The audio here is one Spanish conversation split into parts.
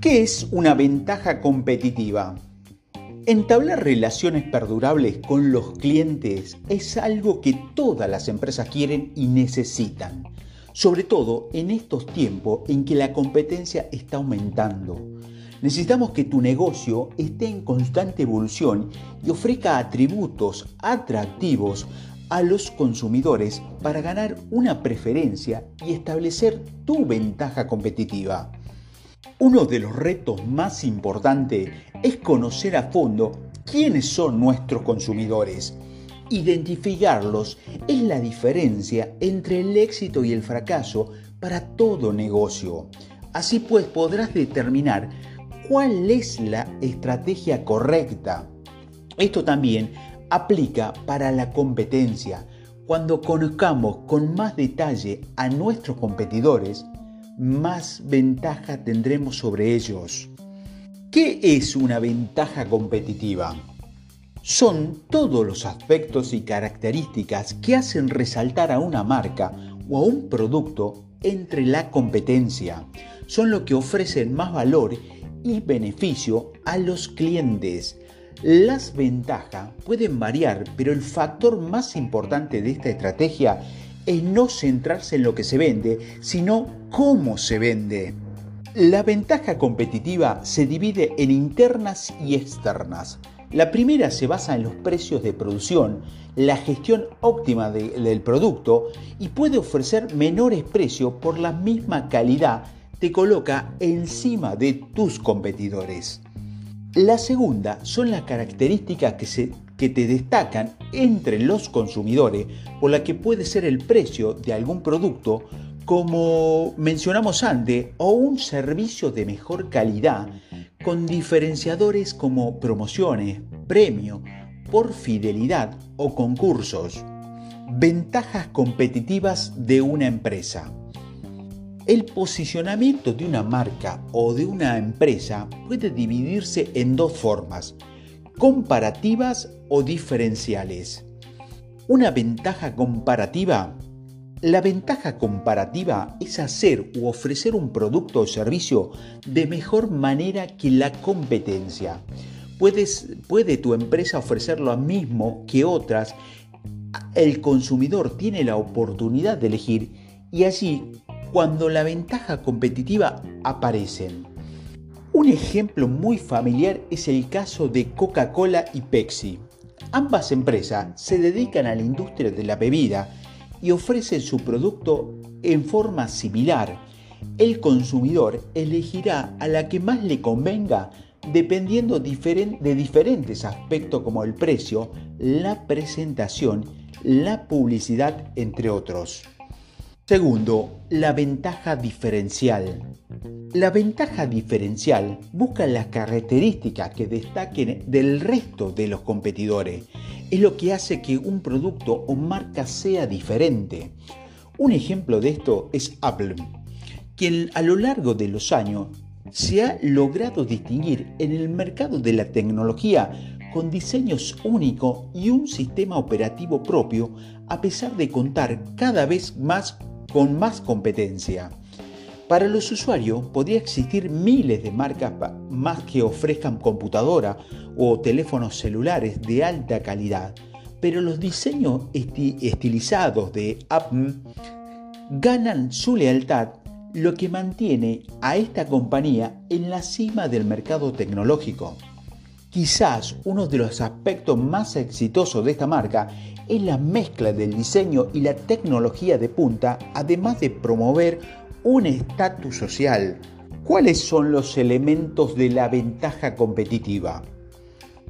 ¿Qué es una ventaja competitiva? Entablar relaciones perdurables con los clientes es algo que todas las empresas quieren y necesitan, sobre todo en estos tiempos en que la competencia está aumentando. Necesitamos que tu negocio esté en constante evolución y ofrezca atributos atractivos a los consumidores para ganar una preferencia y establecer tu ventaja competitiva. Uno de los retos más importantes es conocer a fondo quiénes son nuestros consumidores. Identificarlos es la diferencia entre el éxito y el fracaso para todo negocio. Así pues podrás determinar cuál es la estrategia correcta. Esto también aplica para la competencia. Cuando conozcamos con más detalle a nuestros competidores, más ventaja tendremos sobre ellos. ¿Qué es una ventaja competitiva? Son todos los aspectos y características que hacen resaltar a una marca o a un producto entre la competencia. Son lo que ofrecen más valor y beneficio a los clientes. Las ventajas pueden variar, pero el factor más importante de esta estrategia es no centrarse en lo que se vende, sino cómo se vende. La ventaja competitiva se divide en internas y externas. La primera se basa en los precios de producción, la gestión óptima del producto y puede ofrecer menores precios por la misma calidad, te coloca encima de tus competidores. La segunda son las características que se que te destacan entre los consumidores por la que puede ser el precio de algún producto, como mencionamos antes, o un servicio de mejor calidad con diferenciadores como promociones, premio, por fidelidad o concursos. Ventajas competitivas de una empresa. El posicionamiento de una marca o de una empresa puede dividirse en dos formas comparativas o diferenciales. Una ventaja comparativa. La ventaja comparativa es hacer u ofrecer un producto o servicio de mejor manera que la competencia. Puedes, puede tu empresa ofrecer lo mismo que otras. El consumidor tiene la oportunidad de elegir y allí cuando la ventaja competitiva aparece. Un ejemplo muy familiar es el caso de Coca-Cola y Pepsi. Ambas empresas se dedican a la industria de la bebida y ofrecen su producto en forma similar. El consumidor elegirá a la que más le convenga dependiendo de diferentes aspectos como el precio, la presentación, la publicidad, entre otros. Segundo, la ventaja diferencial. La ventaja diferencial busca las características que destaquen del resto de los competidores. Es lo que hace que un producto o marca sea diferente. Un ejemplo de esto es Apple, quien a lo largo de los años se ha logrado distinguir en el mercado de la tecnología con diseños únicos y un sistema operativo propio, a pesar de contar cada vez más con más competencia. Para los usuarios podría existir miles de marcas más que ofrezcan computadora o teléfonos celulares de alta calidad, pero los diseños estilizados de Apple ganan su lealtad, lo que mantiene a esta compañía en la cima del mercado tecnológico. Quizás uno de los aspectos más exitosos de esta marca es la mezcla del diseño y la tecnología de punta, además de promover un estatus social. ¿Cuáles son los elementos de la ventaja competitiva?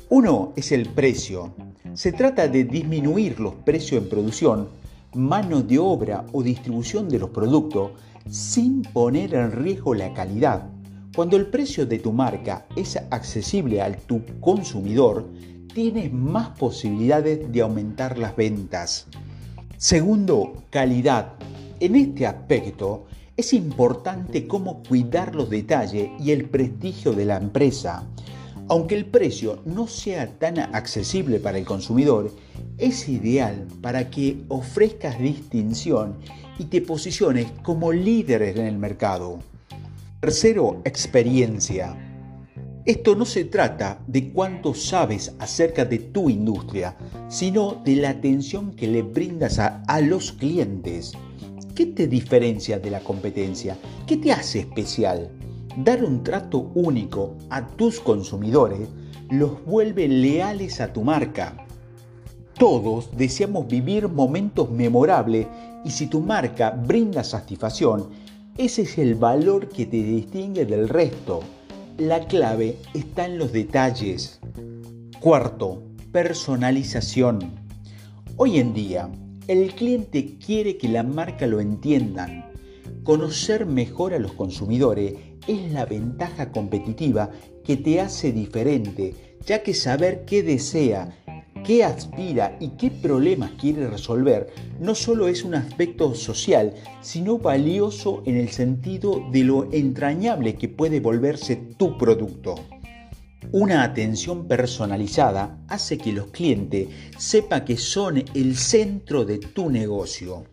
Uno es el precio. Se trata de disminuir los precios en producción, mano de obra o distribución de los productos sin poner en riesgo la calidad. Cuando el precio de tu marca es accesible al tu consumidor, tienes más posibilidades de aumentar las ventas. Segundo, calidad. En este aspecto es importante cómo cuidar los detalles y el prestigio de la empresa. Aunque el precio no sea tan accesible para el consumidor, es ideal para que ofrezcas distinción y te posiciones como líderes en el mercado. Tercero, experiencia. Esto no se trata de cuánto sabes acerca de tu industria, sino de la atención que le brindas a, a, los clientes. ¿Qué te diferencia de la competencia? ¿Qué te hace especial? Dar un trato único a tus consumidores los vuelve leales a tu marca. Todos deseamos vivir momentos memorables y si tu marca brinda satisfacción, ese es el valor que te distingue del resto. La clave está en los detalles. Cuarto, personalización. Hoy en día, el cliente quiere que la marca lo entiendan. Conocer mejor a los consumidores es la ventaja competitiva que te hace diferente, ya que saber qué desea, qué aspira y qué problemas quiere resolver no solo es un aspecto social, sino valioso en el sentido de lo entrañable que puede volverse tu producto. Una atención personalizada hace que los clientes sepan que son el centro de tu negocio.